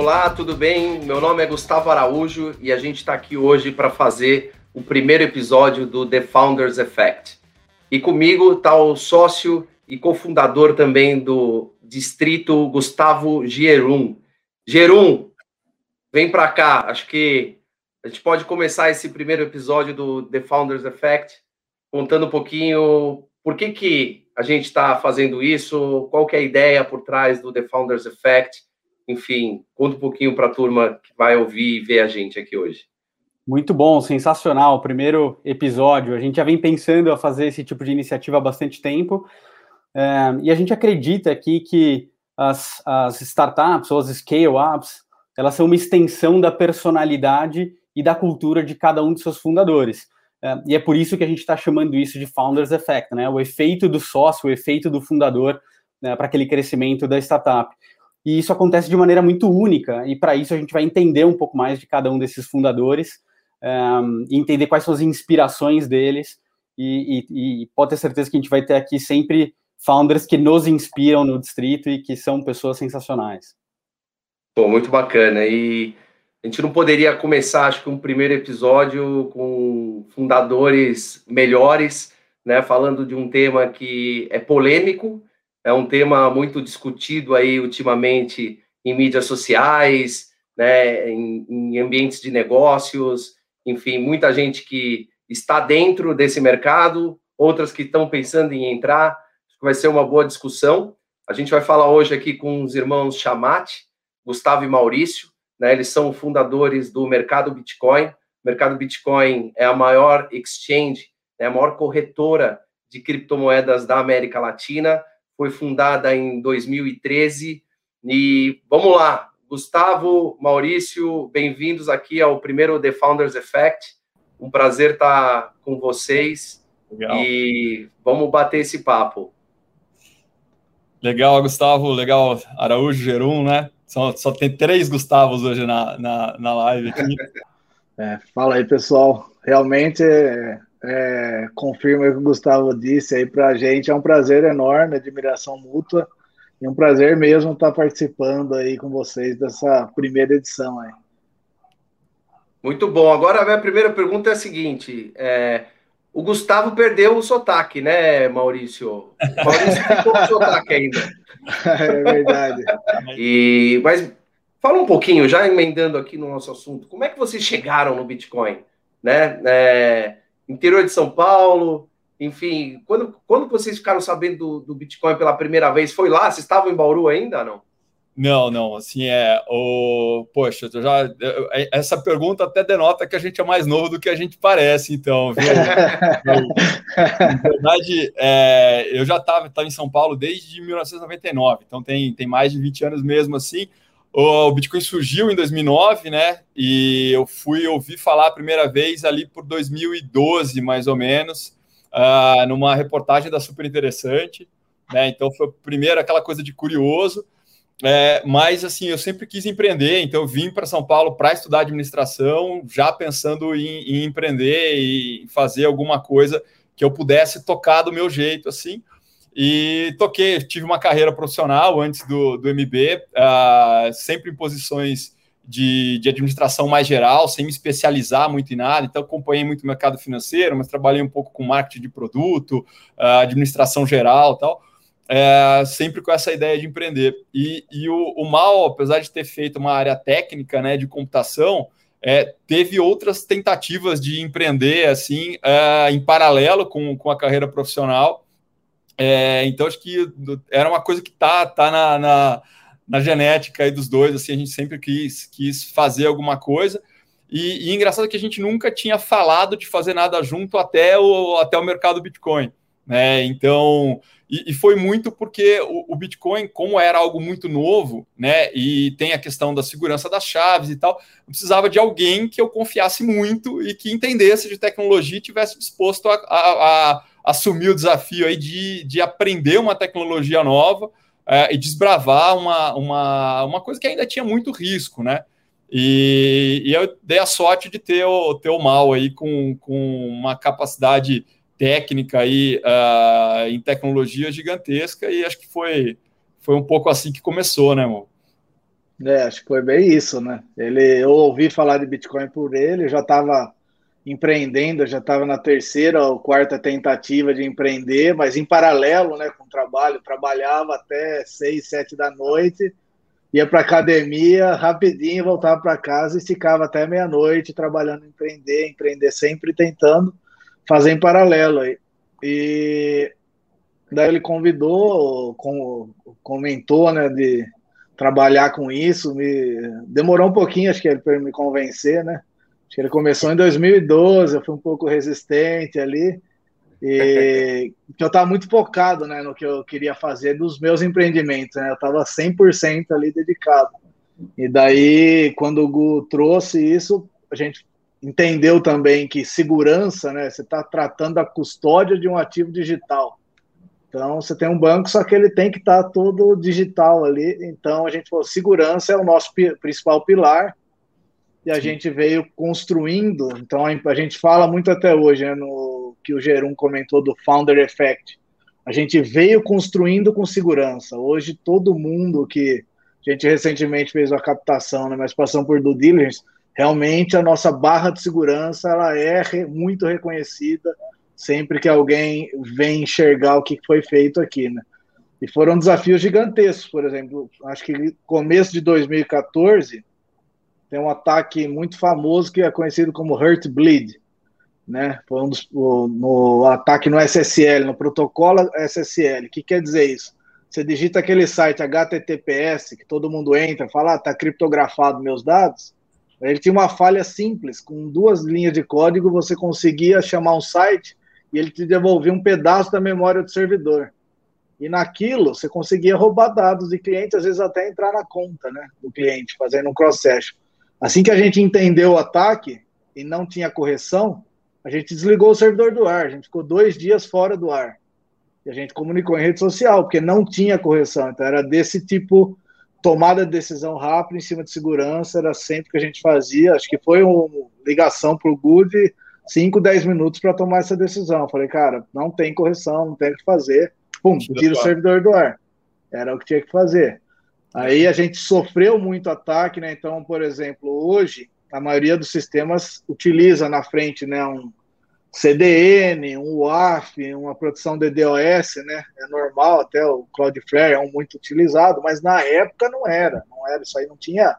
Olá, tudo bem? Meu nome é Gustavo Araújo e a gente está aqui hoje para fazer o primeiro episódio do The Founders Effect. E comigo está o sócio e cofundador também do Distrito, Gustavo Gerum. Gerum, vem para cá. Acho que a gente pode começar esse primeiro episódio do The Founders Effect contando um pouquinho por que, que a gente está fazendo isso, qual que é a ideia por trás do The Founders Effect. Enfim, conta um pouquinho para a turma que vai ouvir e ver a gente aqui hoje. Muito bom, sensacional. Primeiro episódio. A gente já vem pensando a fazer esse tipo de iniciativa há bastante tempo. É, e a gente acredita aqui que as, as startups ou as scale-ups, elas são uma extensão da personalidade e da cultura de cada um de seus fundadores. É, e é por isso que a gente está chamando isso de Founders Effect, né? O efeito do sócio, o efeito do fundador né, para aquele crescimento da startup. E isso acontece de maneira muito única, e para isso a gente vai entender um pouco mais de cada um desses fundadores um, entender quais são as inspirações deles e, e, e, pode ter certeza que a gente vai ter aqui sempre founders que nos inspiram no distrito e que são pessoas sensacionais. Pô, muito bacana. E a gente não poderia começar, acho que um primeiro episódio com fundadores melhores, né, falando de um tema que é polêmico, é um tema muito discutido aí ultimamente em mídias sociais, né, em, em ambientes de negócios, enfim, muita gente que está dentro desse mercado, outras que estão pensando em entrar. Vai ser uma boa discussão. A gente vai falar hoje aqui com os irmãos Chamate, Gustavo e Maurício. Né? Eles são fundadores do Mercado Bitcoin. O Mercado Bitcoin é a maior exchange, é a maior corretora de criptomoedas da América Latina. Foi fundada em 2013. E vamos lá, Gustavo, Maurício, bem-vindos aqui ao primeiro The Founders Effect. Um prazer estar com vocês Legal. e vamos bater esse papo. Legal, Gustavo, legal, Araújo, Gerum, né? Só, só tem três Gustavos hoje na, na, na live aqui. É, fala aí, pessoal. Realmente, é, é, confirma o que o Gustavo disse aí para a gente. É um prazer enorme, admiração mútua. É um prazer mesmo estar participando aí com vocês dessa primeira edição aí. Muito bom. Agora a minha primeira pergunta é a seguinte: é, o Gustavo perdeu o sotaque, né, Maurício? O Maurício ficou com o sotaque ainda. É verdade. E, mas fala um pouquinho, já emendando aqui no nosso assunto, como é que vocês chegaram no Bitcoin? Né? É, interior de São Paulo, enfim, quando, quando vocês ficaram sabendo do, do Bitcoin pela primeira vez, foi lá? Vocês estavam em Bauru ainda, não? Não, não, assim é. O, poxa, eu já, é, essa pergunta até denota que a gente é mais novo do que a gente parece, então, viu? Na verdade, é, eu já estava em São Paulo desde 1999, então tem, tem mais de 20 anos mesmo assim. O, Bitcoin surgiu em 2009, né? E eu fui ouvir falar a primeira vez ali por 2012, mais ou menos uh, numa reportagem da Super Interessante, né? Então foi primeiro aquela coisa de curioso, é, mas assim eu sempre quis empreender, então vim para São Paulo para estudar administração, já pensando em, em empreender e fazer alguma coisa que eu pudesse tocar do meu jeito, assim. E toquei, tive uma carreira profissional antes do, do MB, uh, ah, sempre em posições de, de, administração mais geral, sem me especializar muito em nada. Então, acompanhei muito o mercado financeiro, mas trabalhei um pouco com marketing de produto, uh, administração geral tal. É, sempre com essa ideia de empreender. E, e o, o, Mal, apesar de ter feito uma área técnica né, de computação, é, teve outras tentativas de empreender assim é, em paralelo com, com a carreira profissional. É, então, acho que era uma coisa que está tá na, na na genética aí dos dois, assim, a gente sempre quis, quis fazer alguma coisa. E, e engraçado que a gente nunca tinha falado de fazer nada junto até o, até o mercado Bitcoin. Né? Então, e, e, foi muito porque o, o, Bitcoin, como era algo muito novo, né? E tem a questão da segurança das chaves e tal, precisava de alguém que eu confiasse muito e que entendesse de tecnologia e tivesse disposto a, a, a assumir o desafio aí de, de aprender uma tecnologia nova é, e desbravar uma, uma, uma coisa que ainda tinha muito risco, né? E, e eu dei a sorte de ter o, ter o mal aí com, com uma capacidade técnica aí, uh, em tecnologia gigantesca, e acho que foi, foi um pouco assim que começou, né, irmão? É, acho que foi bem isso, né? Ele, eu ouvi falar de Bitcoin por ele, já estava empreendendo, já estava na terceira ou quarta tentativa de empreender, mas em paralelo, né, com o trabalho, trabalhava até seis, sete da noite, ia para academia rapidinho, voltava para casa e ficava até meia-noite trabalhando em empreender, empreender sempre tentando fazer em paralelo. E daí ele convidou, comentou, né, de trabalhar com isso, me demorou um pouquinho, acho que ele para me convencer, né? Acho que ele começou em 2012, eu fui um pouco resistente ali, e que eu estava muito focado, né, no que eu queria fazer dos meus empreendimentos, né? Eu estava 100% ali dedicado. E daí, quando o Gu trouxe isso, a gente entendeu também que segurança, né? Você está tratando a custódia de um ativo digital. Então, você tem um banco, só que ele tem que estar tá todo digital ali. Então, a gente falou, segurança é o nosso principal pilar. E a Sim. gente veio construindo. Então, a gente fala muito até hoje, né, no que o Gerum comentou do Founder Effect. A gente veio construindo com segurança. Hoje, todo mundo que a gente recentemente fez uma captação, né, mas passamos por due diligence, realmente a nossa barra de segurança ela é muito reconhecida sempre que alguém vem enxergar o que foi feito aqui, né? E foram desafios gigantescos, por exemplo, acho que começo de 2014 tem um ataque muito famoso que é conhecido como Hurt Bleed, né? Foi um dos, o, no ataque no SSL, no protocolo SSL. O que quer dizer isso? Você digita aquele site HTTPS que todo mundo entra, fala, ah, tá criptografado meus dados. Ele tinha uma falha simples, com duas linhas de código você conseguia chamar um site e ele te devolvia um pedaço da memória do servidor. E naquilo você conseguia roubar dados de cliente, às vezes até entrar na conta né, do cliente, fazendo um cross-session. Assim que a gente entendeu o ataque e não tinha correção, a gente desligou o servidor do ar, a gente ficou dois dias fora do ar. E a gente comunicou em rede social, porque não tinha correção. Então era desse tipo, tomada de decisão rápida em cima de segurança, era sempre que a gente fazia. Acho que foi uma ligação para o Good 5, 10 minutos para tomar essa decisão. Falei, cara, não tem correção, não tem o que fazer. Pum, tira o servidor do ar. Era o que tinha que fazer. Aí a gente sofreu muito ataque, né? Então, por exemplo, hoje a maioria dos sistemas utiliza na frente, né, um CDN, um WAF, uma produção de né? É normal, até o Cloudflare é um muito utilizado, mas na época não era, não era, isso aí não tinha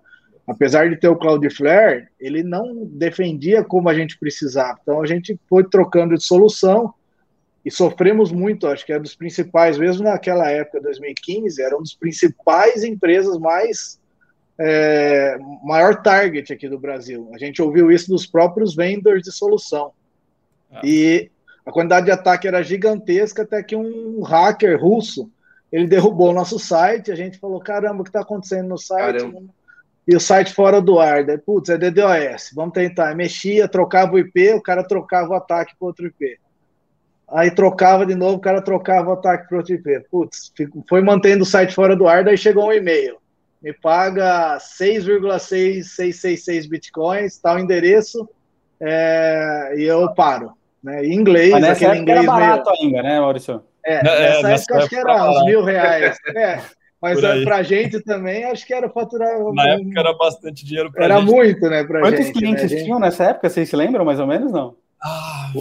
apesar de ter o Cloudflare, ele não defendia como a gente precisava. Então a gente foi trocando de solução e sofremos muito, acho que é dos principais, mesmo naquela época, 2015, era um dos principais empresas mais é, maior target aqui do Brasil. A gente ouviu isso dos próprios vendors de solução. Ah. E a quantidade de ataque era gigantesca até que um hacker russo ele derrubou o nosso site. A gente falou: caramba, o que está acontecendo no site? Caramba e o site fora do ar. Daí, putz, é DDoS, vamos tentar. Mexia, trocava o IP, o cara trocava o ataque para outro IP. Aí trocava de novo, o cara trocava o ataque para outro IP. Putz, foi mantendo o site fora do ar, daí chegou um e-mail. Me paga 6,6666 bitcoins, tal endereço, é, e eu paro. Né? Em inglês, Mas aquele inglês era barato meio... ainda, né, Maurício? É, nessa, é, nessa época, época acho que era uns mil reais. É. Mas para a gente também, acho que era faturar. Na época era bastante dinheiro para Era gente. muito, né? Pra Quantos gente, clientes né? tinham nessa época? Vocês se lembram mais ou menos? Não? Ah,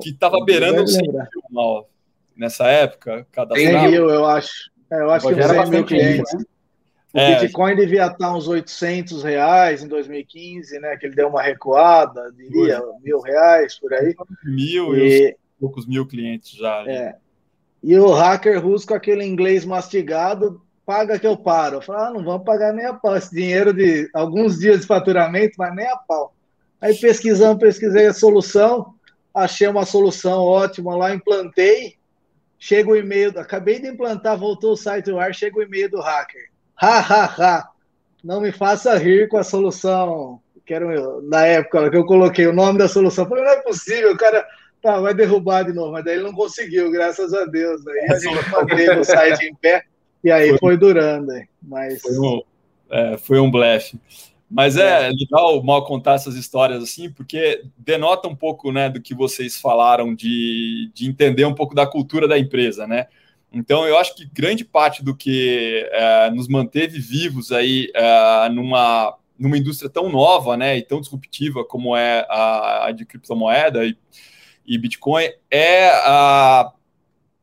que estava beirando o 100 mil mal. Nessa época, cada 100 mil, eu acho. É, eu acho que era 100 mil clientes. Né? O é, Bitcoin devia estar uns 800 reais em 2015, né? Que ele deu uma recuada, diria, foi. mil reais por aí. Mil e, e poucos mil clientes já. Ali. É. E o hacker russo com aquele inglês mastigado paga que eu paro. Eu falo, ah, não vamos pagar nem a pau. Esse dinheiro de alguns dias de faturamento, mas nem a pau. Aí pesquisando, pesquisei a solução, achei uma solução ótima lá, implantei. Chega o e-mail, acabei de implantar, voltou o site do ar, chega o e-mail do hacker. Ha, ha, ha. Não me faça rir com a solução. Que era, na época que eu coloquei o nome da solução. Falei, não é possível, o cara tá, vai derrubar de novo. Mas daí ele não conseguiu, graças a Deus. Aí a gente manteve o site em pé. E aí foi, foi durando, mas. Foi um, é, foi um blefe. Mas é, é legal mal contar essas histórias assim, porque denota um pouco né, do que vocês falaram de, de entender um pouco da cultura da empresa, né? Então, eu acho que grande parte do que é, nos manteve vivos aí é, numa, numa indústria tão nova né, e tão disruptiva como é a, a de criptomoeda e, e Bitcoin é a,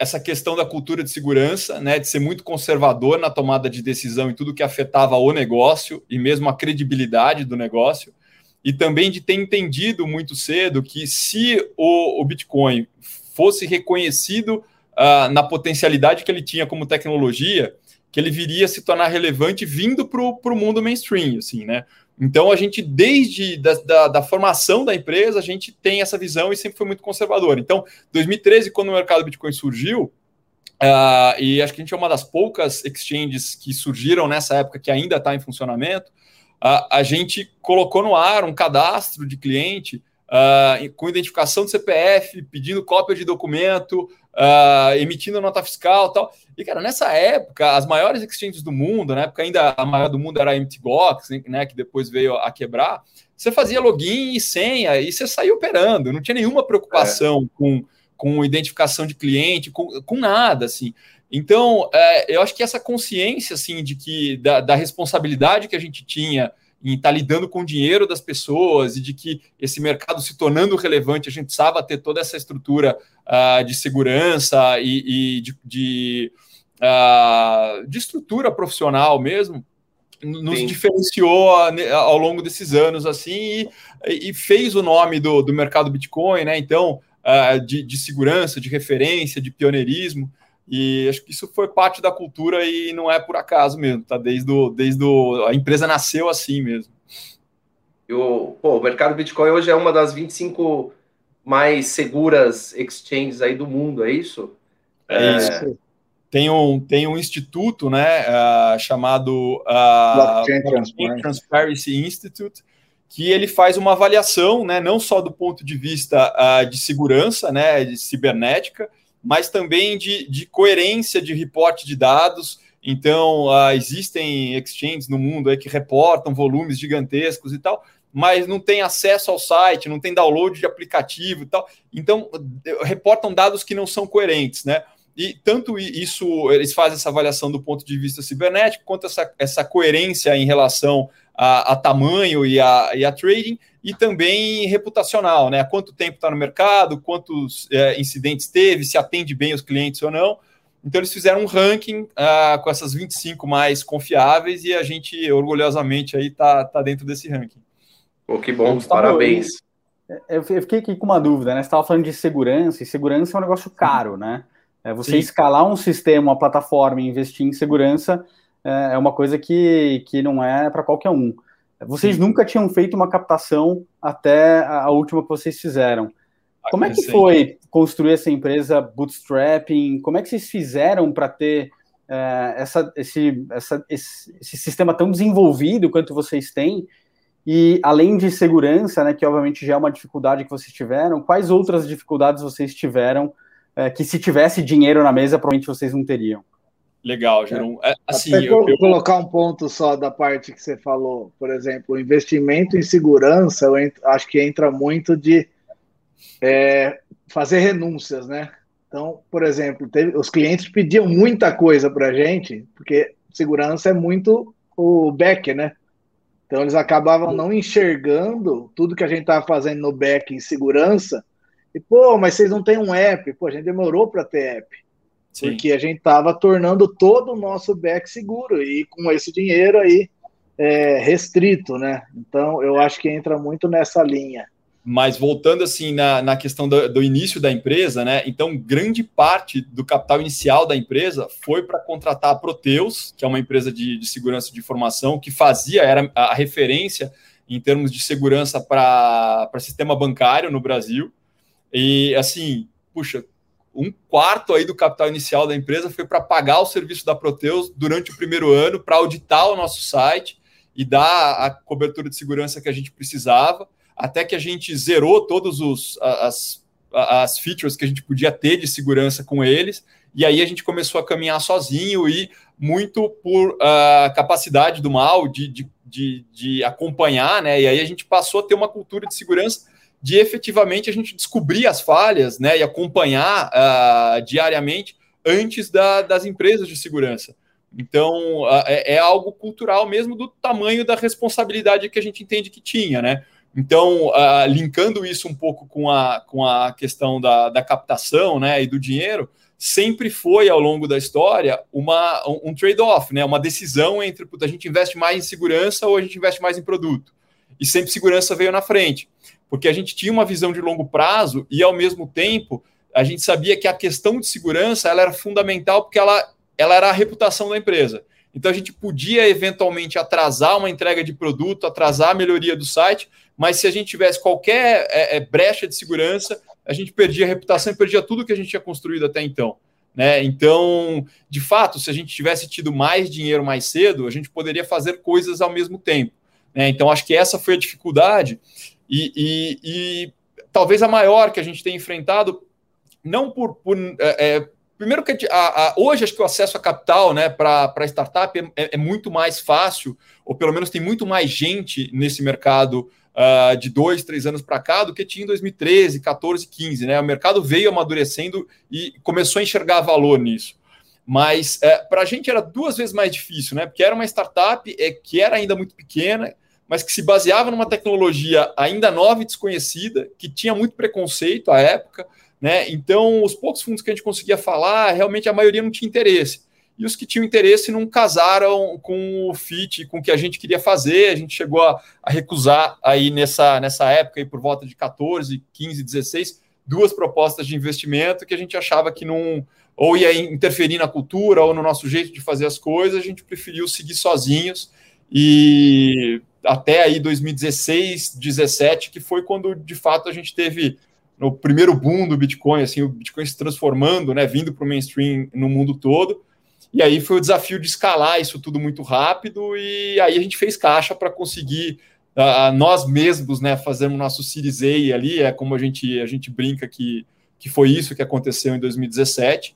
essa questão da cultura de segurança, né, de ser muito conservador na tomada de decisão em tudo que afetava o negócio e mesmo a credibilidade do negócio, e também de ter entendido muito cedo que se o, o Bitcoin fosse reconhecido uh, na potencialidade que ele tinha como tecnologia, que ele viria a se tornar relevante vindo para o mundo mainstream, assim, né? Então a gente, desde da, da, da, formação da empresa, a gente tem essa visão e sempre foi muito conservador. Então, 2013, quando o mercado Bitcoin surgiu, uh, e acho que a gente é uma das poucas exchanges que surgiram nessa época que ainda está em funcionamento, uh, a gente colocou no ar um cadastro de cliente uh, com identificação do CPF, pedindo cópia de documento, emitindo nota fiscal tal. E, cara, nessa época, as maiores exchanges do mundo, na época ainda a maior do mundo era a MTGOX, né, que depois veio a quebrar, você fazia login e senha e você saía operando, não tinha nenhuma preocupação é. com, com identificação de cliente, com, com nada, assim. Então, é, eu acho que essa consciência, assim, de que da, da responsabilidade que a gente tinha em estar tá lidando com o dinheiro das pessoas e de que esse mercado se tornando relevante, a gente precisava ter toda essa estrutura uh, de segurança e, e de, de, uh, de, estrutura profissional mesmo, nos Sim. diferenciou ao longo desses anos assim e, e fez o nome do, do mercado Bitcoin, né? Então, uh, de, de segurança, de referência, de pioneirismo. E acho que isso foi parte da cultura e não é por acaso mesmo, tá? Desde, o, desde o, a empresa nasceu assim mesmo. E o, pô, o mercado Bitcoin hoje é uma das 25 mais seguras exchanges aí do mundo, é isso? É, é... isso. Tem um, tem um instituto né, uh, chamado uh, Blockchain Transparency. Institute, que ele faz uma avaliação, né, não só do ponto de vista uh, de segurança, né, de cibernética, mas também de, de coerência de reporte de dados. Então, existem exchanges no mundo aí que reportam volumes gigantescos e tal, mas não tem acesso ao site, não tem download de aplicativo e tal. Então, reportam dados que não são coerentes, né? E tanto isso, eles fazem essa avaliação do ponto de vista cibernético, quanto essa, essa coerência em relação a, a tamanho e a, e a trading, e também reputacional, né? Quanto tempo está no mercado, quantos é, incidentes teve, se atende bem os clientes ou não. Então, eles fizeram um ranking uh, com essas 25 mais confiáveis e a gente, orgulhosamente, aí está tá dentro desse ranking. Pô, que bom, Gustavo, parabéns. Eu, eu fiquei aqui com uma dúvida, né? Você estava falando de segurança, e segurança é um negócio caro, né? É, você Sim. escalar um sistema, uma plataforma e investir em segurança é, é uma coisa que, que não é para qualquer um. Vocês Sim. nunca tinham feito uma captação até a última que vocês fizeram. Como é que foi construir essa empresa bootstrapping? Como é que vocês fizeram para ter é, essa, esse, essa, esse, esse, sistema tão desenvolvido quanto vocês têm? E além de segurança, né, que obviamente já é uma dificuldade que vocês tiveram, quais outras dificuldades vocês tiveram é, que se tivesse dinheiro na mesa, provavelmente vocês não teriam? Legal, Geron. É, assim, eu, eu, colocar um ponto só da parte que você falou, por exemplo, o investimento em segurança, eu acho que entra muito de é, fazer renúncias, né? Então, por exemplo, teve, os clientes pediam muita coisa para a gente, porque segurança é muito o back, né? Então eles acabavam não enxergando tudo que a gente estava fazendo no back em segurança. E, pô, mas vocês não têm um app? Pô, a gente demorou para ter app. Sim. Porque a gente estava tornando todo o nosso back seguro e com esse dinheiro aí é, restrito, né? Então eu acho que entra muito nessa linha. Mas voltando assim na, na questão do, do, início da empresa, né? Então, grande parte do capital inicial da empresa foi para contratar a Proteus, que é uma empresa de, de segurança de informação que fazia, era a referência em termos de segurança para sistema bancário no Brasil. E assim, puxa, um quarto aí do capital inicial da empresa foi para pagar o serviço da Proteus durante o primeiro ano, para auditar o nosso site e dar a cobertura de segurança que a gente precisava, até que a gente zerou todas as, as features que a gente podia ter de segurança com eles, e aí a gente começou a caminhar sozinho e muito por uh, capacidade do mal de, de, de, de acompanhar, né? E aí a gente passou a ter uma cultura de segurança de efetivamente a gente descobrir as falhas né, e acompanhar uh, diariamente antes da, das empresas de segurança. Então, é, é, algo cultural mesmo do tamanho da responsabilidade que a gente entende que tinha, né? Então, uh, linkando isso um pouco com a, com a questão da, da captação né, e do dinheiro, sempre foi, ao longo da história, uma, um, trade-off, né, uma decisão entre a gente investe mais em segurança ou a gente investe mais em produto. E sempre segurança veio na frente, porque a gente tinha uma visão de longo prazo e, ao mesmo tempo, a gente sabia que a questão de segurança ela era fundamental porque ela, ela era a reputação da empresa. Então a gente podia eventualmente atrasar uma entrega de produto, atrasar a melhoria do site, mas se a gente tivesse qualquer é, é, brecha de segurança, a gente perdia a reputação e perdia tudo que a gente tinha construído até então. Né? Então, de fato, se a gente tivesse tido mais dinheiro mais cedo, a gente poderia fazer coisas ao mesmo tempo. Né? Então, acho que essa foi a dificuldade e, e, e, talvez a maior que a gente tem enfrentado, não por, por é, é Primeiro que a, a, hoje acho que o acesso a capital né, para startup é, é, muito mais fácil, ou pelo menos tem muito mais gente nesse mercado uh, de dois, três anos para cá do que tinha em 2013, 14, 15. Né? O mercado veio amadurecendo e começou a enxergar valor nisso. Mas é, para a gente era duas vezes mais difícil, né? Porque era uma startup é, que era ainda muito pequena, mas que se baseava numa tecnologia ainda nova e desconhecida, que tinha muito preconceito à época. Né? Então, os poucos fundos que a gente conseguia falar, realmente a maioria não tinha interesse. E os que tinham interesse não casaram com o fit, com o que a gente queria fazer. A gente chegou a, a recusar aí nessa, nessa época, aí por volta de 14, 15, 16, duas propostas de investimento que a gente achava que não ou ia interferir na cultura ou no nosso jeito de fazer as coisas, a gente preferiu seguir sozinhos. E até aí 2016, 17, que foi quando de fato a gente teve no primeiro boom do Bitcoin, assim, o Bitcoin se transformando, né, vindo para o mainstream no mundo todo. E aí foi o desafio de escalar isso tudo muito rápido e aí a gente fez caixa para conseguir uh, nós mesmos, né, fazermos nosso Series A ali, é como a gente a gente brinca que que foi isso que aconteceu em 2017.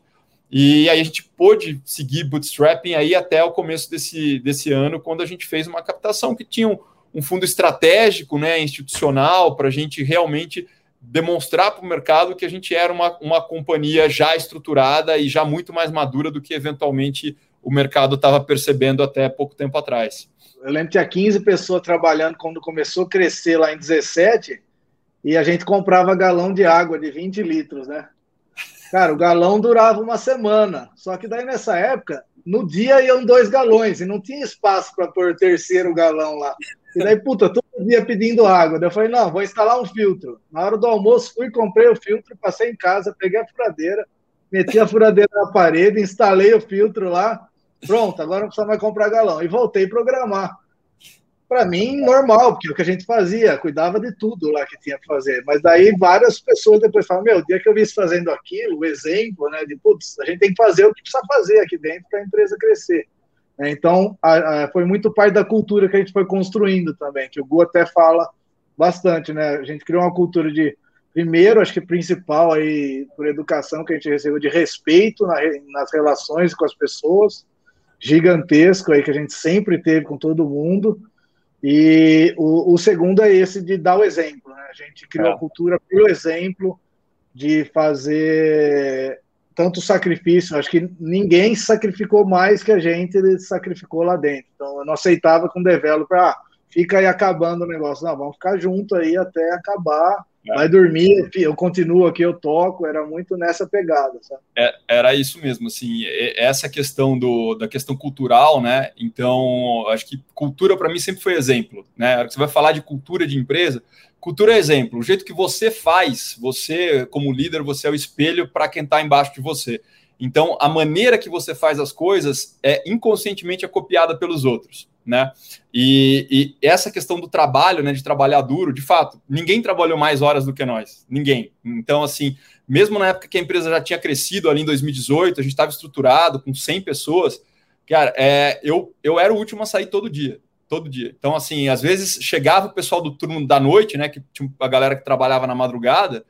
E aí a gente pôde seguir bootstrapping aí até o começo desse, desse ano, quando a gente fez uma captação que tinha um, um fundo estratégico, né, institucional, para a gente realmente demonstrar para o mercado que a gente era uma, uma companhia já estruturada e já muito mais madura do que eventualmente o mercado estava percebendo até pouco tempo atrás. Eu lembro que tinha 15 pessoas trabalhando quando começou a crescer lá em 17 e a gente comprava galão de água de 20 litros, né? Cara, o galão durava uma semana. Só que daí nessa época, no dia iam dois galões e não tinha espaço para pôr terceiro galão lá. E daí, puta, todo dia pedindo água. Daí eu falei, não, vou instalar um filtro. Na hora do almoço, fui, comprei o filtro, passei em casa, peguei a furadeira, meti a furadeira na parede, instalei o filtro lá. Pronto, agora não precisa mais comprar galão. E voltei a programar. Para mim, normal, porque é o que a gente fazia, cuidava de tudo lá que tinha que fazer. Mas daí várias pessoas depois falam: Meu, o dia que eu vi isso fazendo aquilo, o exemplo, né, de putz, a gente tem que fazer o que precisa fazer aqui dentro para a empresa crescer. É, então, a, a, foi muito parte da cultura que a gente foi construindo também, que o Gu até fala bastante, né? A gente criou uma cultura de, primeiro, acho que principal aí, por educação que a gente recebeu, de respeito na, nas relações com as pessoas, gigantesco aí que a gente sempre teve com todo mundo. E o, o segundo é esse de dar o exemplo, né? A gente criou é. a cultura pelo exemplo, de fazer tanto sacrifício, acho que ninguém sacrificou mais que a gente ele sacrificou lá dentro. Então eu não aceitava com o developer, ah, fica aí acabando o negócio. Não, vamos ficar junto aí até acabar. Vai dormir, eu continuo aqui, eu toco, era muito nessa pegada, sabe? É, era isso mesmo, assim, essa questão do, da questão cultural, né? Então, acho que cultura para mim sempre foi exemplo, né? Você vai falar de cultura de empresa, Cultura é exemplo. O jeito que você faz, você, como líder, você é o espelho para quem está embaixo de você. Então, a maneira que você faz as coisas é inconscientemente é copiada pelos outros, né? E, e, essa questão do trabalho, né, de trabalhar duro, de fato, ninguém trabalhou mais horas do que nós, ninguém. Então, assim, mesmo na época que a empresa já tinha crescido ali em 2018, a gente estava estruturado com 100 pessoas, cara, é, eu, eu era o último a sair todo dia todo dia. Então, assim, às vezes chegava o pessoal do turno da noite, né? Que tinha a galera que trabalhava na madrugada,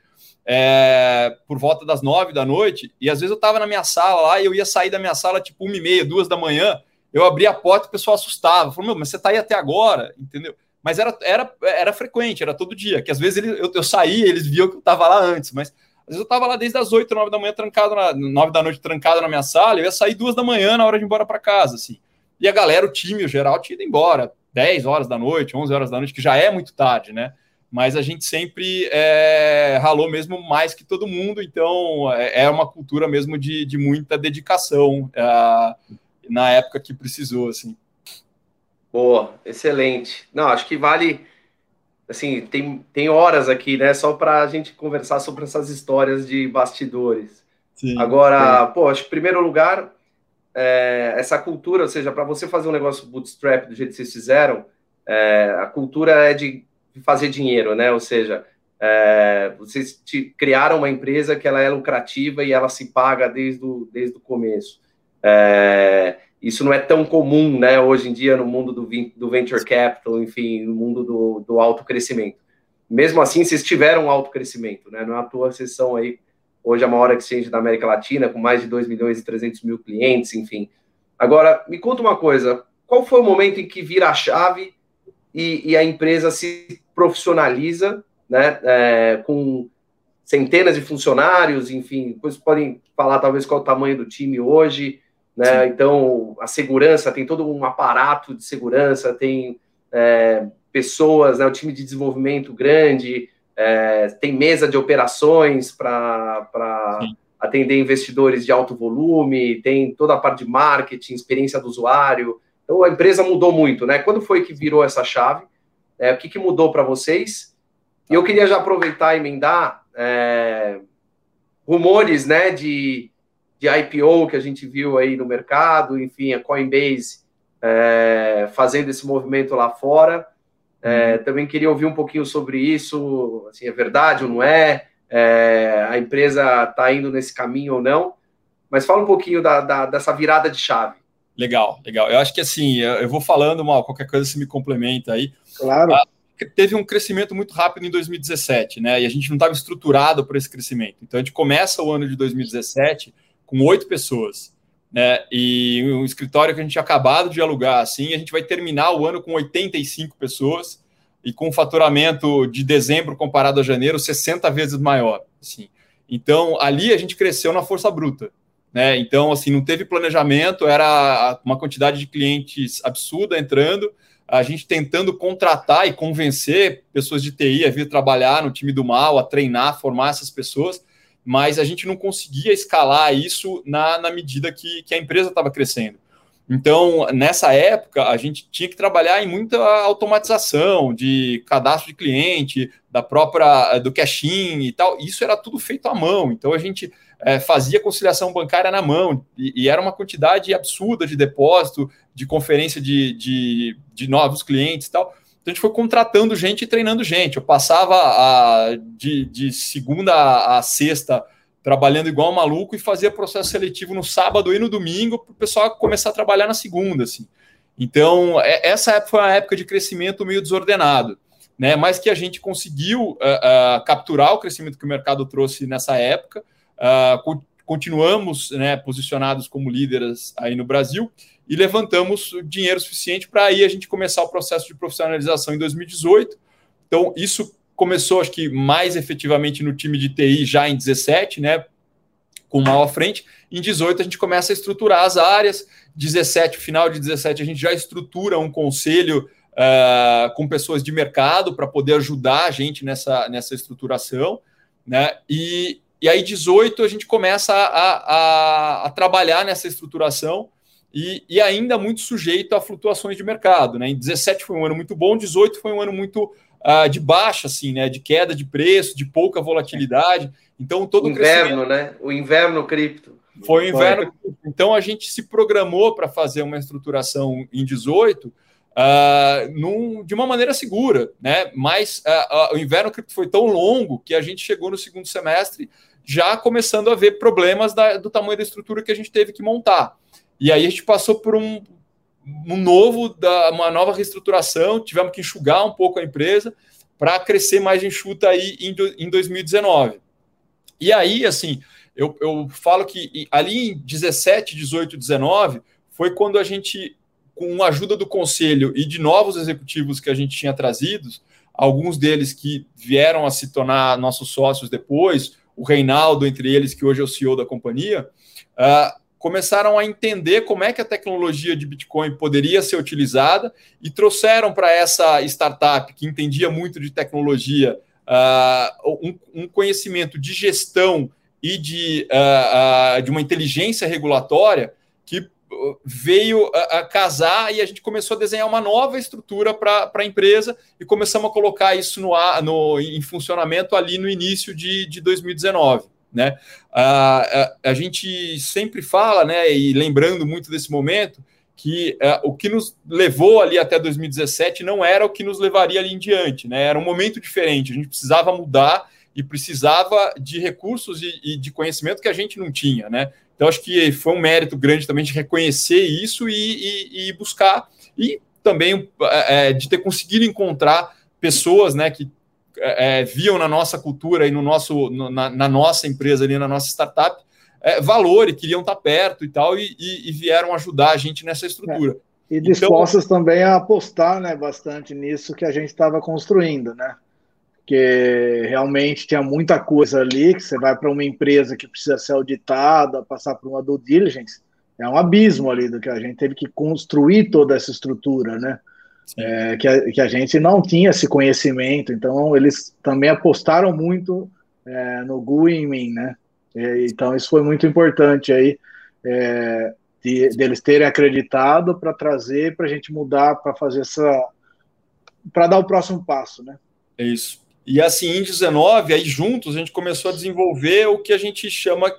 é, por volta das nove da noite, e às vezes eu estava na minha sala lá e eu ia sair da minha sala tipo uma e meia, duas da manhã, eu abria a porta e o pessoal assustava. Falou, meu, mas você está aí até agora, entendeu? Mas era, era, era frequente, era todo dia, que às vezes ele, eu, eu saía, eles viam que eu estava lá antes, mas Às vezes eu estava lá desde as 8, 9 da manhã, trancado na 9 da noite, trancado na minha sala, eu ia sair duas da manhã na hora de ir embora para casa, assim. E a galera, o time, o geral, tinha ido embora 10 horas da noite, 11 horas da noite, que já é muito tarde, né? Mas a gente sempre é, ralou mesmo mais que todo mundo, então é, é uma cultura mesmo de, de muita dedicação é, na época que precisou, assim. Boa, excelente. Não, acho que vale assim, tem, tem horas aqui, né, só para a gente conversar sobre essas histórias de bastidores. Sim, Agora, sim. pô, acho que, em primeiro lugar, é, essa cultura, ou seja, para você fazer um negócio bootstrap do jeito que vocês fizeram, é, a cultura é de fazer dinheiro, né? Ou seja, é, vocês criaram uma empresa que ela é lucrativa e ela se paga desde o, desde o começo. É, isso não é tão comum, né, hoje em dia no mundo do, do venture capital, enfim, no mundo do, do alto crescimento. Mesmo assim, vocês tiveram alto crescimento, né? Não é à toa vocês são aí hoje a maior exchange da América Latina, com mais de 2 milhões e 300 mil clientes, enfim. Agora, me conta uma coisa, qual foi o momento em que vira a chave e, e a empresa se profissionaliza, né, é, com centenas de funcionários, enfim, depois podem falar talvez qual o tamanho do time hoje, né? Então, a segurança tem todo um aparato de segurança, tem é, pessoas, né, um time de desenvolvimento grande, é, tem mesa de operações para atender investidores de alto volume, tem toda a parte de marketing, experiência do usuário. Então, a empresa mudou muito, né? Quando foi que virou essa chave? É, o que, que mudou para vocês? E eu queria já aproveitar e emendar é, rumores, né, de de IPO que a gente viu aí no mercado, enfim, a Coinbase é, fazendo esse movimento lá fora. É, uhum. também queria ouvir um pouquinho sobre isso, assim, é verdade ou não é? é a empresa está indo nesse caminho ou não? Mas fala um pouquinho da, da, dessa virada de chave. Legal, legal. Eu acho que assim, eu vou falando, mal, qualquer coisa se me complementa aí. Claro. Ah, teve um crescimento muito rápido em 2017, né? E a gente não estava estruturado para esse crescimento. Então a gente começa o ano de 2017 com oito pessoas. Né? E um escritório que a gente tinha acabado de alugar, assim, a gente vai terminar o ano com 85 pessoas e com faturamento de dezembro comparado a janeiro 60 vezes maior. Assim. Então, ali a gente cresceu na força bruta. Né? Então, assim, não teve planejamento, era uma quantidade de clientes absurda entrando, a gente tentando contratar e convencer pessoas de TI a vir trabalhar no time do mal, a treinar, formar essas pessoas mas a gente não conseguia escalar isso na, na medida que, que a empresa estava crescendo. Então, nessa época, a gente tinha que trabalhar em muita automatização de cadastro de cliente, da própria do cash-in e tal. Isso era tudo feito à mão. Então, a gente é, fazia conciliação bancária na mão e, e, era uma quantidade absurda de depósito, de conferência de, de, de novos clientes e tal. Então a gente foi contratando gente e treinando gente. Eu passava a, de, de segunda a sexta trabalhando igual um maluco e fazia processo seletivo no sábado e no domingo para o pessoal começar a trabalhar na segunda. Assim. Então, é, essa época foi uma época de crescimento meio desordenado, né? mas que a gente conseguiu uh, uh, capturar o crescimento que o mercado trouxe nessa época. Uh, continuamos né, posicionados como líderes aí no Brasil e levantamos dinheiro suficiente para aí a gente começar o processo de profissionalização em 2018. Então, isso começou, acho que, mais efetivamente no time de TI já em 17, né? Com mal à frente. Em 18, a gente começa a estruturar as áreas. 17, final de 17, a gente já estrutura um conselho uh, com pessoas de mercado para poder ajudar a gente nessa, nessa estruturação. Né? E, e aí, 18, a gente começa a, a, a trabalhar nessa estruturação e, e, ainda muito sujeito a flutuações de mercado. Né? Em 17 foi um ano muito bom, 18 foi um ano muito uh, de baixa, assim, né? de queda de preço, de pouca volatilidade. Então, todo o inverno, né? O inverno cripto. Foi o inverno. Então, a gente se programou para fazer uma estruturação em 18 uh, ah, num, de uma maneira segura, né? Mas uh, uh, o inverno cripto foi tão longo que a gente chegou no segundo semestre já começando a ver problemas da, do tamanho da estrutura que a gente teve que montar. E aí a gente passou por um, um novo, da, uma nova reestruturação, tivemos que enxugar um pouco a empresa para crescer mais enxuta aí em, em 2019. E aí, assim, eu, eu falo que ali em 17, 18, 19 foi quando a gente, com a ajuda do conselho e de novos executivos que a gente tinha trazido, alguns deles que vieram a se tornar nossos sócios depois, o Reinaldo, entre eles, que hoje é o CEO da companhia, uh, começaram a entender como é que a tecnologia de Bitcoin poderia ser utilizada e trouxeram para essa startup que entendia muito de tecnologia uh, um, um, conhecimento de gestão e de, uh, uh, de uma inteligência regulatória que veio a, a, casar e a gente começou a desenhar uma nova estrutura para a empresa e começamos a colocar isso no, no, em funcionamento ali no início de, de 2019. Né? A, a, a, gente sempre fala, né, e lembrando muito desse momento, que uh, o que nos levou ali até 2017 não era o que nos levaria ali em diante, né? Era um momento diferente, a gente precisava mudar e precisava de recursos e, e de conhecimento que a gente não tinha, né? Então, acho que foi um mérito grande também de reconhecer isso e, e, e buscar, e também é, de ter conseguido encontrar pessoas né, que é, viam na nossa cultura e no nosso, na, na, nossa empresa ali, na nossa startup, é, valor e queriam estar perto e tal, e, e, vieram ajudar a gente nessa estrutura. É. E dispostas então, também a apostar né, bastante nisso que a gente estava construindo, né? porque realmente tinha muita coisa ali, que você vai para uma empresa que precisa ser auditada, passar por uma due diligence, é um abismo ali do que a gente teve que construir toda essa estrutura, né? É, que, a, que a gente não tinha esse conhecimento, então eles também apostaram muito é, no GUI em mim, né? É, então isso foi muito importante aí, é, de, deles terem acreditado para trazer, para a gente mudar, para fazer essa, para dar o próximo passo, né? É isso. E assim, em 19, aí juntos, a gente começou a desenvolver o que a gente chama,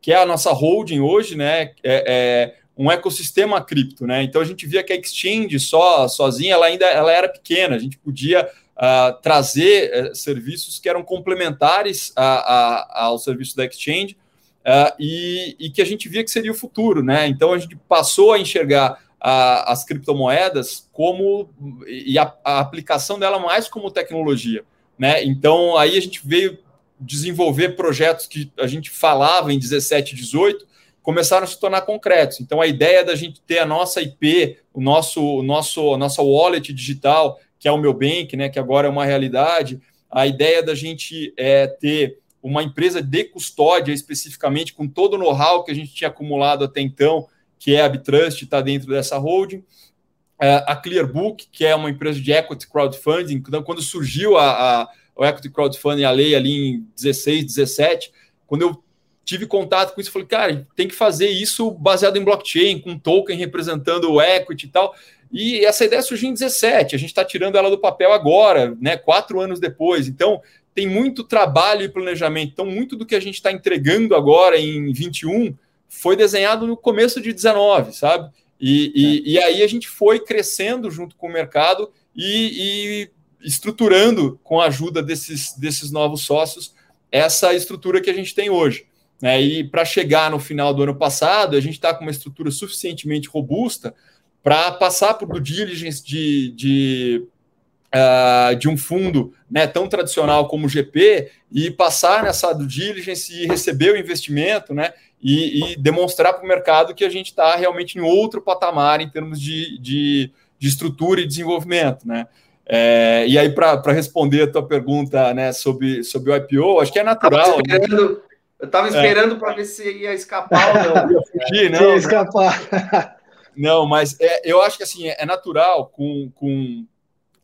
que é a nossa holding hoje, né? É, é um ecossistema cripto, né? Então a gente via que a exchange só, sozinha, ela ainda ela era pequena, a gente podia uh, trazer uh, serviços que eram complementares a, a, ao serviço da exchange uh, e, e, que a gente via que seria o futuro, né? Então a gente passou a enxergar as criptomoedas como e a, a aplicação dela mais como tecnologia. Né? Então, aí a gente veio desenvolver projetos que a gente falava em 17, 18, começaram a se tornar concretos. Então, a ideia da gente ter a nossa IP, o nosso, o nosso, nossa wallet digital, que é o meu bank, né, que agora é uma realidade, a ideia da gente é, ter uma empresa de custódia especificamente, com todo o know-how que a gente tinha acumulado até então, que é a Bitrust, está dentro dessa holding. É, a Clearbook, que é uma empresa de equity crowdfunding, então, quando surgiu a, a, o equity crowdfunding, a lei ali em 16, 17, quando eu tive contato com isso, falei, cara, tem que fazer isso baseado em blockchain, com token representando o equity e tal. E essa ideia surgiu em 17, a gente está tirando ela do papel agora, né? Quatro anos depois. Então, tem muito trabalho e planejamento. Então, muito do que a gente está entregando agora em 21 foi desenhado no começo de 19, sabe? E, e, e, aí a gente foi crescendo junto com o mercado e, e, estruturando com a ajuda desses, desses novos sócios essa estrutura que a gente tem hoje. Né? E para chegar no final do ano passado, a gente está com uma estrutura suficientemente robusta para passar por due diligence de, de, uh, de um fundo né, tão tradicional como o GP e passar nessa due diligence e receber o investimento, né? e, e demonstrar para o mercado que a gente está realmente em outro patamar em termos de, de, de estrutura e desenvolvimento, né? É, e aí, para responder a tua pergunta né, sobre, sobre o IPO, acho que é natural. Né? Eu estava esperando, é. para ver se ia escapar ou não. Ia fugir, não. Ia escapar. Não, mas é, eu acho que assim, é natural com, com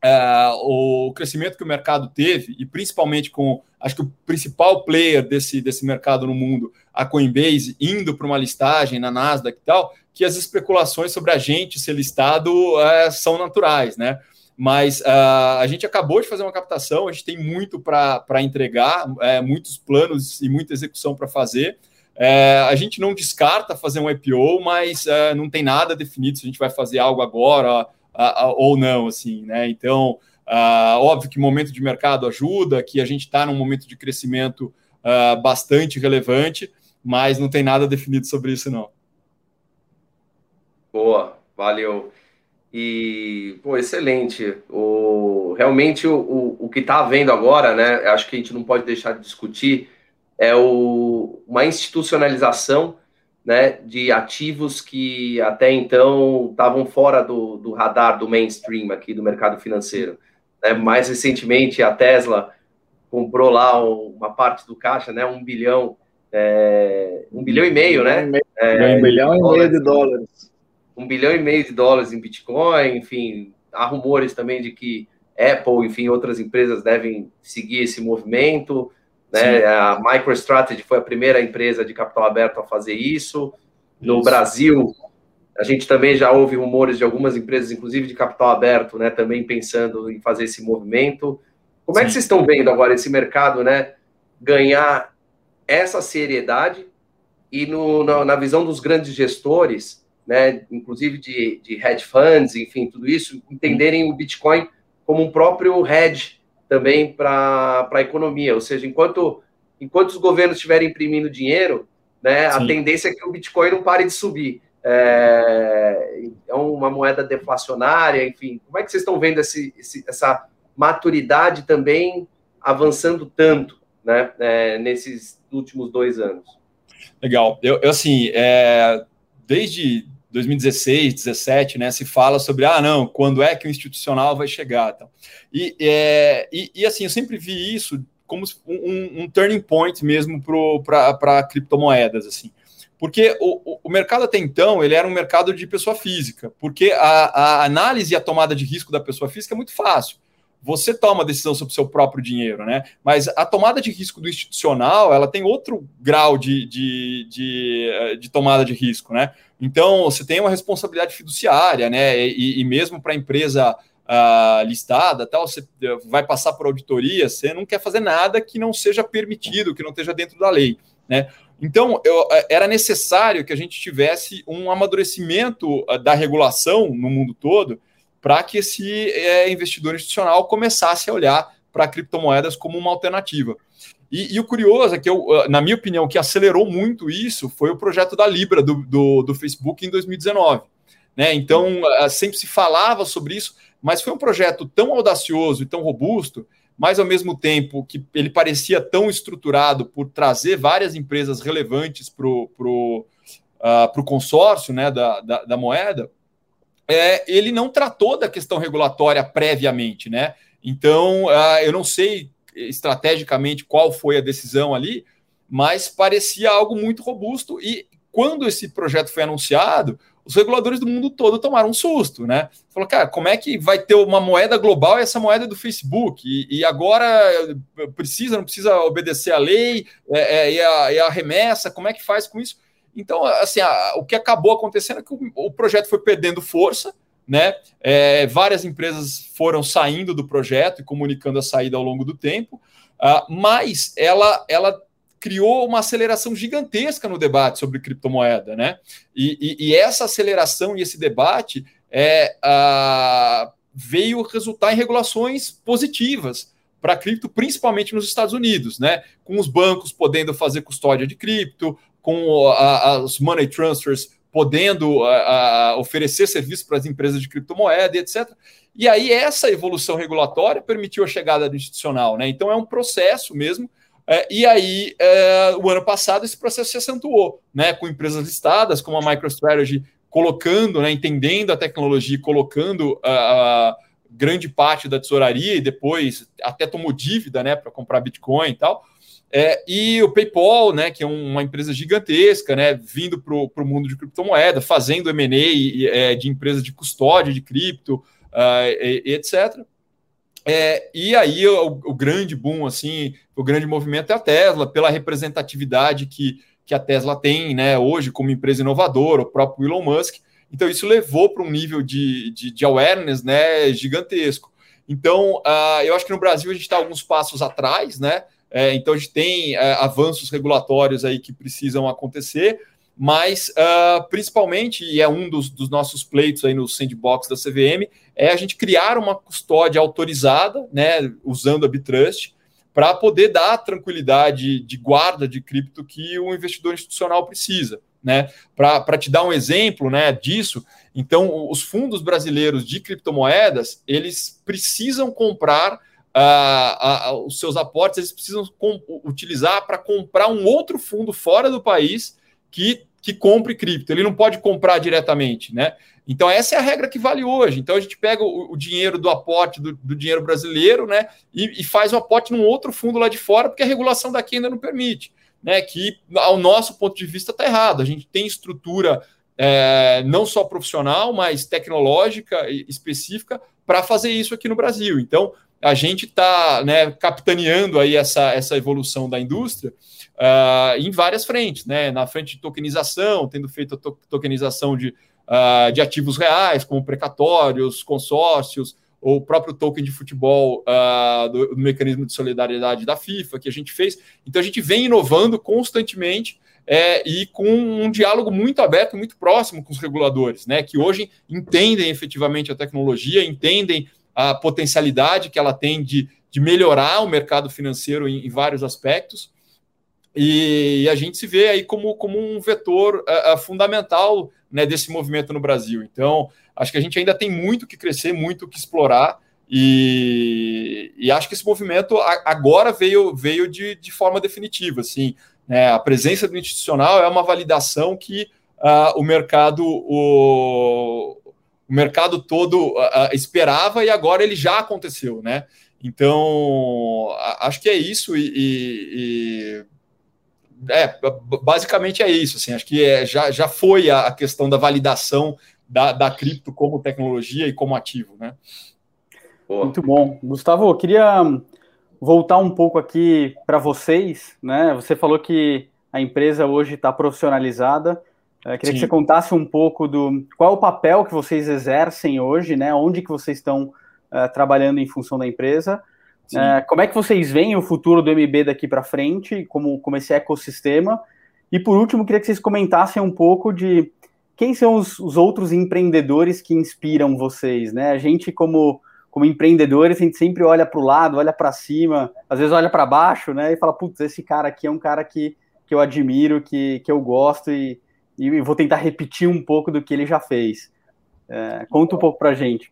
é, o crescimento que o mercado teve, e principalmente com, acho que o principal player desse, desse mercado no mundo, a Coinbase, indo para uma listagem na Nasdaq e tal, que as especulações sobre a gente ser listado é, são naturais, né? Mas uh, a gente acabou de fazer uma captação, a gente tem muito para entregar, é, muitos planos e muita execução para fazer. É, a gente não descarta fazer um IPO, mas é, não tem nada definido se a gente vai fazer algo agora, ou não, assim, né? Então, uh, óbvio que momento de mercado ajuda, que a gente está num momento de crescimento uh, bastante relevante, mas não tem nada definido sobre isso, não. Boa, valeu. E, pô, excelente. O, realmente, o, o, o que está havendo agora, né? Acho que a gente não pode deixar de discutir, é o, uma institucionalização né, de ativos que até então estavam fora do, do, radar do mainstream aqui do mercado financeiro. Né? Mais recentemente, a Tesla comprou lá uma parte do caixa, né? Um bilhão, é, um bilhão e meio, né? É, um bilhão e meio de dólares. Um bilhão e meio de dólares em Bitcoin, enfim, há rumores também de que Apple, enfim, outras empresas devem seguir esse movimento. Né? A MicroStrategy foi a primeira empresa de capital aberto a fazer isso. No isso. Brasil, a gente também já ouve rumores de algumas empresas, inclusive de capital aberto, né, também pensando em fazer esse movimento. Como Sim. é que vocês estão vendo agora esse mercado, né, ganhar essa seriedade e no, na, na visão dos grandes gestores, né, inclusive de, de hedge funds, enfim, tudo isso, entenderem o Bitcoin como um próprio hedge também para a economia. Ou seja, enquanto, enquanto os governos estiverem imprimindo dinheiro, né, a tendência é que o Bitcoin não pare de subir. É, é uma moeda deflacionária, enfim. Como é que vocês estão vendo esse, esse, essa maturidade também avançando tanto né, é, nesses últimos dois anos? Legal. Eu, eu assim, é, desde 2016, 17, né, se fala sobre, ah, não, quando é que o institucional vai chegar. Então. E, é, e, e, assim, eu sempre vi isso como um, um turning point mesmo para criptomoedas, assim. Porque o, o, mercado até então, ele era um mercado de pessoa física, porque a, a análise e a tomada de risco da pessoa física é muito fácil você toma a decisão sobre o seu próprio dinheiro, né? Mas a tomada de risco do institucional, ela tem outro grau de, de, de, eh, de tomada de risco, né? Então, você tem uma responsabilidade fiduciária, né? E, e mesmo para a empresa uh, listada, tal, você eh, vai passar por auditoria, você não quer fazer nada que não seja permitido, que não esteja dentro da lei, né? Então, eu, eh, era necessário que a gente tivesse um amadurecimento da regulação no mundo todo, para que esse é, investidor institucional começasse a olhar para criptomoedas como uma alternativa. E, e, o curioso é que, eu, ah, na minha opinião, o que acelerou muito isso foi o projeto da Libra do, do, do Facebook em 2019. Né? Então, ah, sempre se falava sobre isso, mas foi um projeto tão audacioso e tão robusto, mas ao mesmo tempo que ele parecia tão estruturado por trazer várias empresas relevantes para o pro, uh, pro consórcio né, da, da, da moeda, é, ele não tratou da questão regulatória previamente, né? Então, uh, eu não sei estrategicamente qual foi a decisão ali, mas parecia algo muito robusto. E quando esse projeto foi anunciado, os reguladores do mundo todo tomaram um susto, né? Falou, cara, como é que vai ter uma moeda global e essa moeda é do Facebook? E, e agora precisa, não precisa obedecer à lei é, é, e, a, e a remessa? Como é que faz com isso? Então, assim, a, o que acabou acontecendo é que o, o projeto foi perdendo força, né? É, várias empresas foram saindo do projeto e comunicando a saída ao longo do tempo, uh, mas ela, ela criou uma aceleração gigantesca no debate sobre criptomoeda, né? E, e, e essa aceleração e esse debate é, uh, veio resultar em regulações positivas para cripto, principalmente nos Estados Unidos, né? Com os bancos podendo fazer custódia de cripto, com a, as money transfers podendo a, a oferecer serviço para as empresas de criptomoeda, etc. E aí essa evolução regulatória permitiu a chegada do institucional, né? Então é um processo mesmo. É, e aí, é, o ano passado, esse processo se acentuou, né? Com empresas listadas, como a MicroStrategy, colocando, né, entendendo a tecnologia, colocando a, grande parte da tesouraria e depois até tomou dívida né, para comprar Bitcoin e tal. É, e o PayPal, né, que é uma empresa gigantesca, né, vindo para o mundo de criptomoeda, fazendo M&A é, de empresas de custódia de cripto, uh, e, etc. É, e aí o, o, grande boom, assim, o grande movimento é a Tesla, pela representatividade que, que a Tesla tem né, hoje como empresa inovadora, o próprio Elon Musk. Então isso levou para um nível de, de, de, awareness né, gigantesco. Então, uh, eu acho que no Brasil a gente está alguns passos atrás, né? É, então a gente tem é, avanços regulatórios aí que precisam acontecer, mas uh, principalmente, e é um dos, dos, nossos pleitos aí no sandbox da CVM, é a gente criar uma custódia autorizada, né, usando a Bitrust, para poder dar a tranquilidade de guarda de cripto que o investidor institucional precisa. Né? Para te dar um exemplo né, disso, então os fundos brasileiros de criptomoedas eles precisam comprar os seus aportes eles precisam utilizar para comprar um outro fundo fora do país que que compre cripto, ele não pode comprar diretamente, né? Então, essa é a regra que vale hoje. Então, a gente pega o, o dinheiro do aporte do, do, dinheiro brasileiro, né, e, e faz o aporte num outro fundo lá de fora, porque a regulação daqui ainda não permite, né? Que, ao nosso ponto de vista, está errado. A gente tem estrutura é, não só profissional, mas tecnológica específica para fazer isso aqui no Brasil. Então, a gente está né, capitaneando aí essa, essa evolução da indústria uh, em várias frentes, né? Na frente de tokenização, tendo feito a to tokenização de, uh, de ativos reais, como precatórios, consórcios, ou o próprio token de futebol uh, do, do, mecanismo de solidariedade da FIFA que a gente fez. Então a gente vem inovando constantemente é, e com um diálogo muito aberto, muito próximo com os reguladores, né? Que hoje entendem efetivamente a tecnologia, entendem a potencialidade que ela tem de, de melhorar o mercado financeiro em, em vários aspectos. E, e, a gente se vê aí como, como um vetor uh, fundamental né, desse movimento no Brasil. Então, acho que a gente ainda tem muito que crescer, muito que explorar. E, e acho que esse movimento agora veio, veio de, de forma definitiva. Assim, né, a presença do institucional é uma validação que uh, o mercado o, o mercado todo uh, esperava e agora ele já aconteceu, né? Então, acho que é isso e, e, e é, basicamente é isso. Assim, acho que é, já, já foi a, a questão da validação da, da cripto como tecnologia e como ativo, né? Muito bom. Gustavo, eu queria voltar um pouco aqui para vocês, né? Você falou que a empresa hoje está profissionalizada. Eu queria Sim. que você contasse um pouco do qual é o papel que vocês exercem hoje, né? Onde que vocês estão uh, trabalhando em função da empresa. Uh, como é que vocês veem o futuro do MB daqui para frente, como, como esse ecossistema? E por último, queria que vocês comentassem um pouco de quem são os, os outros empreendedores que inspiram vocês, né? A gente, como, como empreendedores, a gente sempre olha para o lado, olha para cima, às vezes olha para baixo, né? E fala, putz, esse cara aqui é um cara que, que eu admiro, que, que eu gosto e e vou tentar repetir um pouco do que ele já fez. É, conta um pouco para a gente.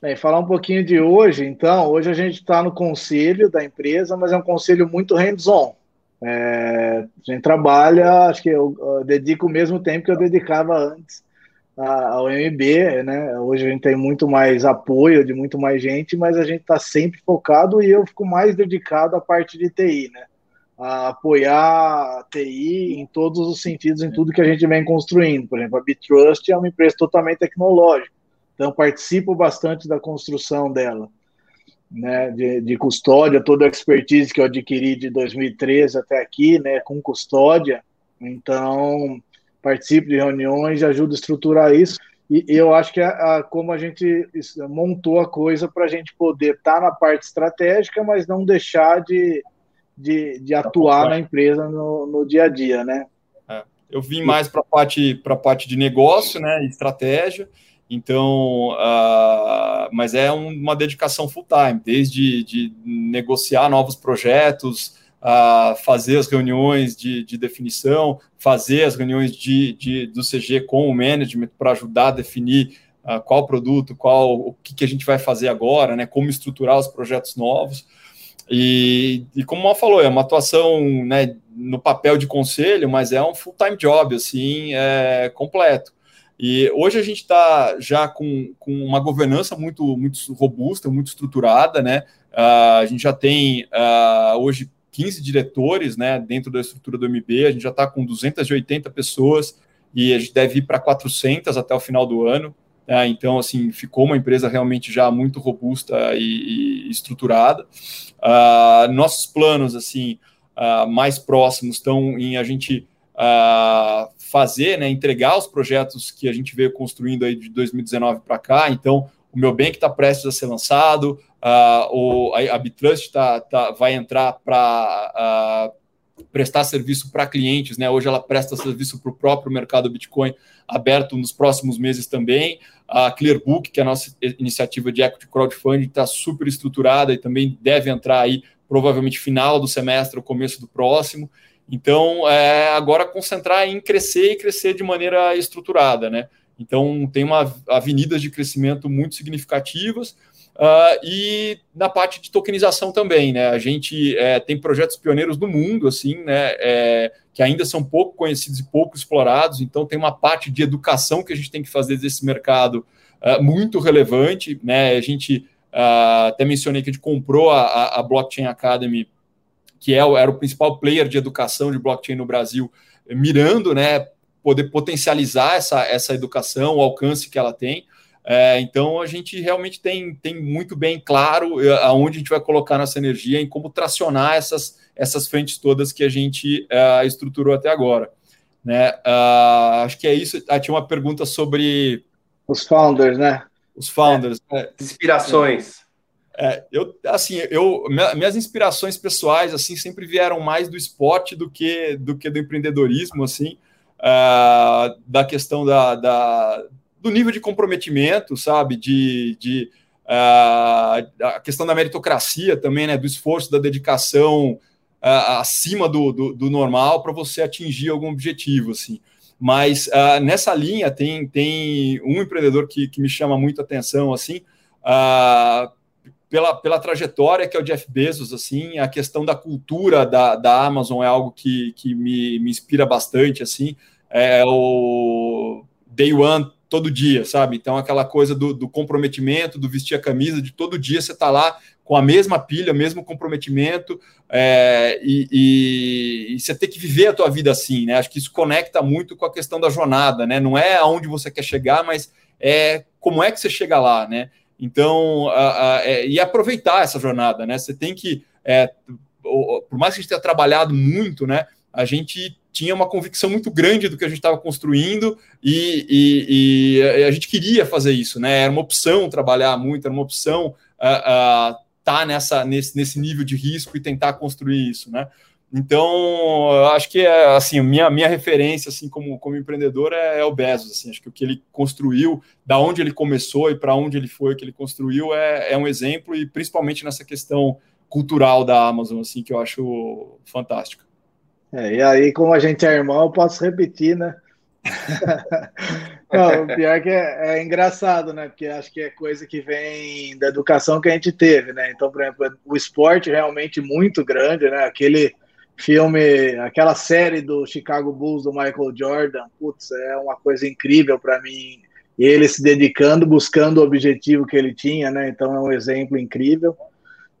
Bem, falar um pouquinho de hoje, então. Hoje a gente está no conselho da empresa, mas é um conselho muito hands-on. É, a gente trabalha, acho que eu, eu, dedico o mesmo tempo que eu dedicava antes ao MB, né? Hoje a gente tem muito mais apoio de muito mais gente, mas a gente está sempre focado e eu fico mais dedicado à parte de TI, né? A apoiar a TI em todos os sentidos, em tudo que a gente vem construindo. Por exemplo, a Bitrust é uma empresa totalmente tecnológica, então participo bastante da construção dela, né, de, de custódia, toda a expertise que eu adquiri de 2013 até aqui, né, com custódia. Então, participo de reuniões, ajudo a estruturar isso. E eu acho que a, a, como a gente montou a coisa para a gente poder estar tá na parte estratégica, mas não deixar de de, de atuar na empresa no, no dia a dia, né? É, eu vim mais para a parte, parte de negócio, né, estratégia, então, uh, mas é uma dedicação full time, desde de negociar novos projetos, uh, fazer as reuniões de, de definição, fazer as reuniões de, de, do CG com o management para ajudar a definir uh, qual produto, qual o que, que a gente vai fazer agora, né, como estruturar os projetos novos. E, e como o Mal falou, é uma atuação né, no papel de conselho, mas é um full-time job, assim, é, completo. E hoje a gente está já com, com uma governança muito, muito robusta, muito estruturada, né? Uh, a gente já tem uh, hoje 15 diretores né, dentro da estrutura do MB, a gente já está com 280 pessoas e a gente deve ir para 400 até o final do ano. Né? Então, assim, ficou uma empresa realmente já muito robusta e, e estruturada. Uh, nossos planos, assim, uh, mais próximos estão em a gente uh, fazer, né, entregar os projetos que a gente veio construindo aí de 2019 para cá. Então, o meu bem que está prestes a ser lançado, o, a, a Bitrust tá, tá, vai entrar para prestar serviço para clientes, né? Hoje ela presta serviço para o próprio mercado Bitcoin aberto nos próximos meses também. A Clearbook, que é a nossa iniciativa de equity crowdfunding, está super estruturada e também deve entrar aí provavelmente final do semestre ou começo do próximo. Então, é, agora concentrar em crescer e crescer de maneira estruturada, né? Então, tem uma avenidas de crescimento muito significativas Uh, e na parte de tokenização também, né? A gente é, tem projetos pioneiros no mundo, assim, né? É, que ainda são pouco conhecidos e pouco explorados. Então, tem uma parte de educação que a gente tem que fazer desse mercado uh, muito relevante. Né? A gente uh, até mencionei que a gente comprou a, a Blockchain Academy, que é, era o principal player de educação de blockchain no Brasil, mirando, né, poder potencializar essa, essa educação, o alcance que ela tem. É, então a gente realmente tem, tem muito bem claro eh, aonde a gente vai colocar nossa energia em como tracionar essas, essas frentes todas que a gente uh, estruturou até agora. Né? Uh, acho que é isso. Ah, tinha uma pergunta sobre os founders, né? Os founders. É, inspirações. É, eu, assim, eu, minhas inspirações pessoais, assim, sempre vieram mais do esporte do que do que do empreendedorismo, assim, uh, da questão da, da do nível de comprometimento, sabe? De, de uh, a questão da meritocracia também, né? Do esforço, da dedicação uh, acima do, do, do normal para você atingir algum objetivo, assim. Mas uh, nessa linha tem, tem um empreendedor que, que me chama muito atenção, assim, pela, pela trajetória que é o Jeff Bezos, assim, a questão da cultura da, da Amazon é algo que, que me, me inspira bastante, assim, é o Day One todo dia, sabe? Então, aquela coisa do, do, comprometimento, do vestir a camisa, de todo dia você tá lá com a mesma pilha, mesmo comprometimento, é, e, e, e, você tem que viver a tua vida assim, né? Acho que isso conecta muito com a questão da jornada, né? Não é aonde você quer chegar, mas é como é que você chega lá, né? Então, a, a, é, e aproveitar essa jornada, né? Você tem que, é, por mais que a gente tenha trabalhado muito, né? A gente tinha uma convicção muito grande do que a gente estava construindo e, e, e, a gente queria fazer isso, né? Era uma opção trabalhar muito, era uma opção estar uh, uh, tá nessa, nesse, nesse nível de risco e tentar construir isso, né? Então, acho que é assim, minha, minha referência assim como, como empreendedor é, é, o Bezos, assim, acho que o que ele construiu, da onde ele começou e para onde ele foi que ele construiu é, é um exemplo e principalmente nessa questão cultural da Amazon, assim, que eu acho fantástico. É, e aí, como a gente é irmão, eu posso repetir, né? Não, o pior é que é, é, engraçado, né? Porque acho que é coisa que vem da educação que a gente teve, né? Então, por exemplo, o esporte realmente muito grande, né? Aquele filme, aquela série do Chicago Bulls do Michael Jordan, putz, é uma coisa incrível para mim. Ele se dedicando, buscando o objetivo que ele tinha, né? Então é um exemplo incrível.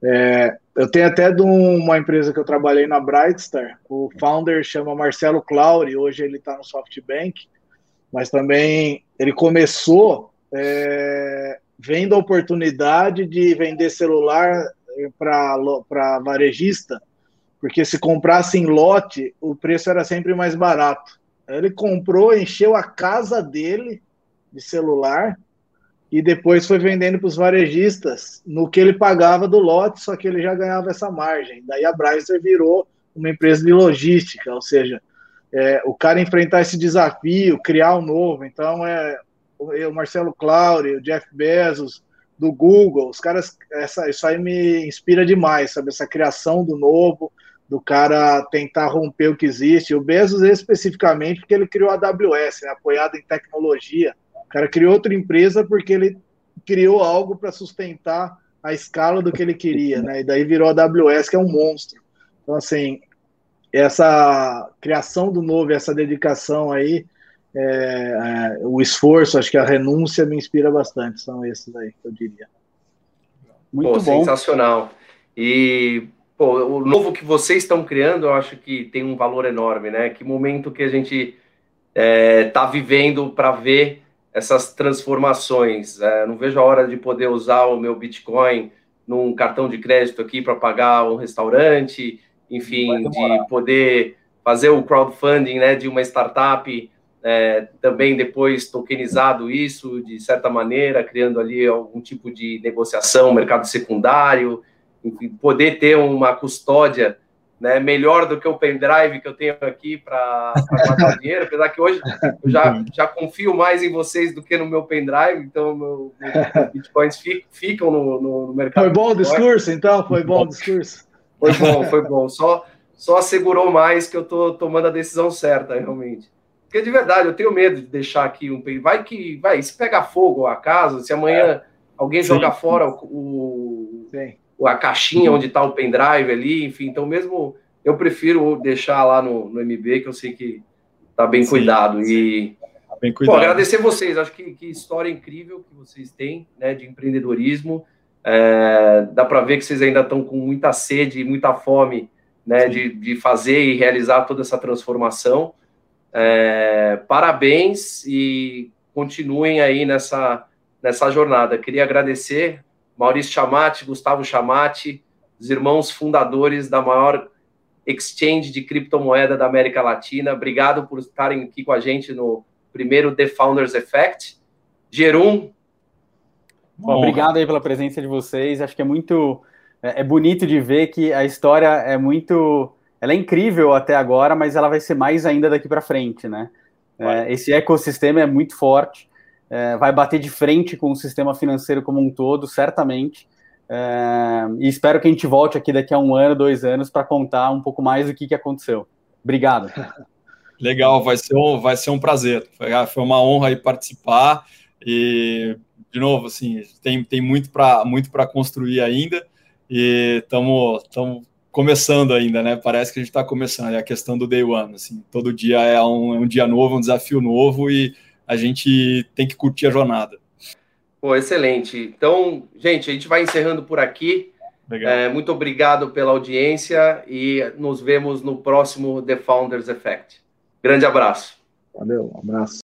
É, eu tenho até de uma empresa que eu trabalhei na Brightstar, o founder chama Marcelo Clauri, hoje ele está no SoftBank, mas também ele começou é, vendo a oportunidade de vender celular para varejista, porque se comprasse em lote, o preço era sempre mais barato. Ele comprou, encheu a casa dele de celular e depois foi vendendo para os varejistas no que ele pagava do lote, só que ele já ganhava essa margem. Daí a Brycer virou uma empresa de logística, ou seja, é, o cara enfrentar esse desafio, criar um novo. Então, é o Marcelo Claure, o Jeff Bezos, do Google, os caras, essa, isso aí me inspira demais, sabe? Essa criação do novo, do cara tentar romper o que existe. O Bezos, especificamente, porque ele criou a AWS, né, apoiado em tecnologia cara criou outra empresa porque ele criou algo para sustentar a escala do que ele queria, né? E daí virou a AWS, que é um monstro. Então, assim, essa criação do novo, essa dedicação aí, é, é, o esforço, acho que a renúncia me inspira bastante. São esses aí eu diria. Muito pô, bom. Sensacional. E pô, o novo que vocês estão criando, eu acho que tem um valor enorme, né? Que momento que a gente está é, tá vivendo para ver essas transformações. É, não vejo a hora de poder usar o meu Bitcoin num cartão de crédito aqui para pagar um restaurante, enfim, de poder fazer o crowdfunding né, de uma startup, é, também depois tokenizado isso, de certa maneira, criando ali algum tipo de negociação, mercado secundário, enfim, poder ter uma custódia né, melhor do que o pendrive que eu tenho aqui para guardar dinheiro, apesar que hoje eu já, já confio mais em vocês do que no meu pendrive, então meu, meus bitcoins ficam no, no, mercado. Foi bom o discurso, então? Foi bom o discurso? Foi bom, foi bom. Só, só assegurou mais que eu estou tomando a decisão certa, realmente. Porque de verdade, eu tenho medo de deixar aqui um pendrive. Vai que, vai, se pegar fogo a casa, se amanhã é. alguém Sim. jogar fora o, o a caixinha onde está o pendrive ali, enfim, então mesmo eu prefiro deixar lá no, no MB, que eu sei que tá bem sim, cuidado. Sim. E tá bem cuidado. Pô, agradecer vocês, acho que, que história incrível que vocês têm né, de empreendedorismo. É, dá para ver que vocês ainda estão com muita sede e muita fome né, de, de fazer e realizar toda essa transformação. É, parabéns e continuem aí nessa, nessa jornada. Queria agradecer Maurício Chamati, Gustavo Chamati, os irmãos fundadores da maior exchange de criptomoeda da América Latina. Obrigado por estarem aqui com a gente no primeiro The Founders Effect. Gerum. Bom, obrigado aí pela presença de vocês. Acho que é muito é, é bonito de ver que a história é muito ela é incrível até agora, mas ela vai ser mais ainda daqui para frente, né? É, esse ecossistema é muito forte, é, vai bater de frente com o sistema financeiro como um todo, certamente. É, e espero que a gente volte aqui daqui a um ano, dois anos, para contar um pouco mais do que, que aconteceu. Obrigado. Legal, vai ser um, vai ser um prazer. Foi, foi uma honra aí participar. E, de novo, assim, tem, tem muito para muito construir ainda. E estamos começando ainda, né? Parece que a gente está começando. É a questão do day one, assim. Todo dia é um, é um dia novo, um desafio novo e a gente tem que curtir a jornada. Pô, excelente. Então, gente, a gente vai encerrando por aqui. É, muito obrigado pela audiência e nos vemos no próximo The Founders Effect. Grande abraço. Valeu, um abraço.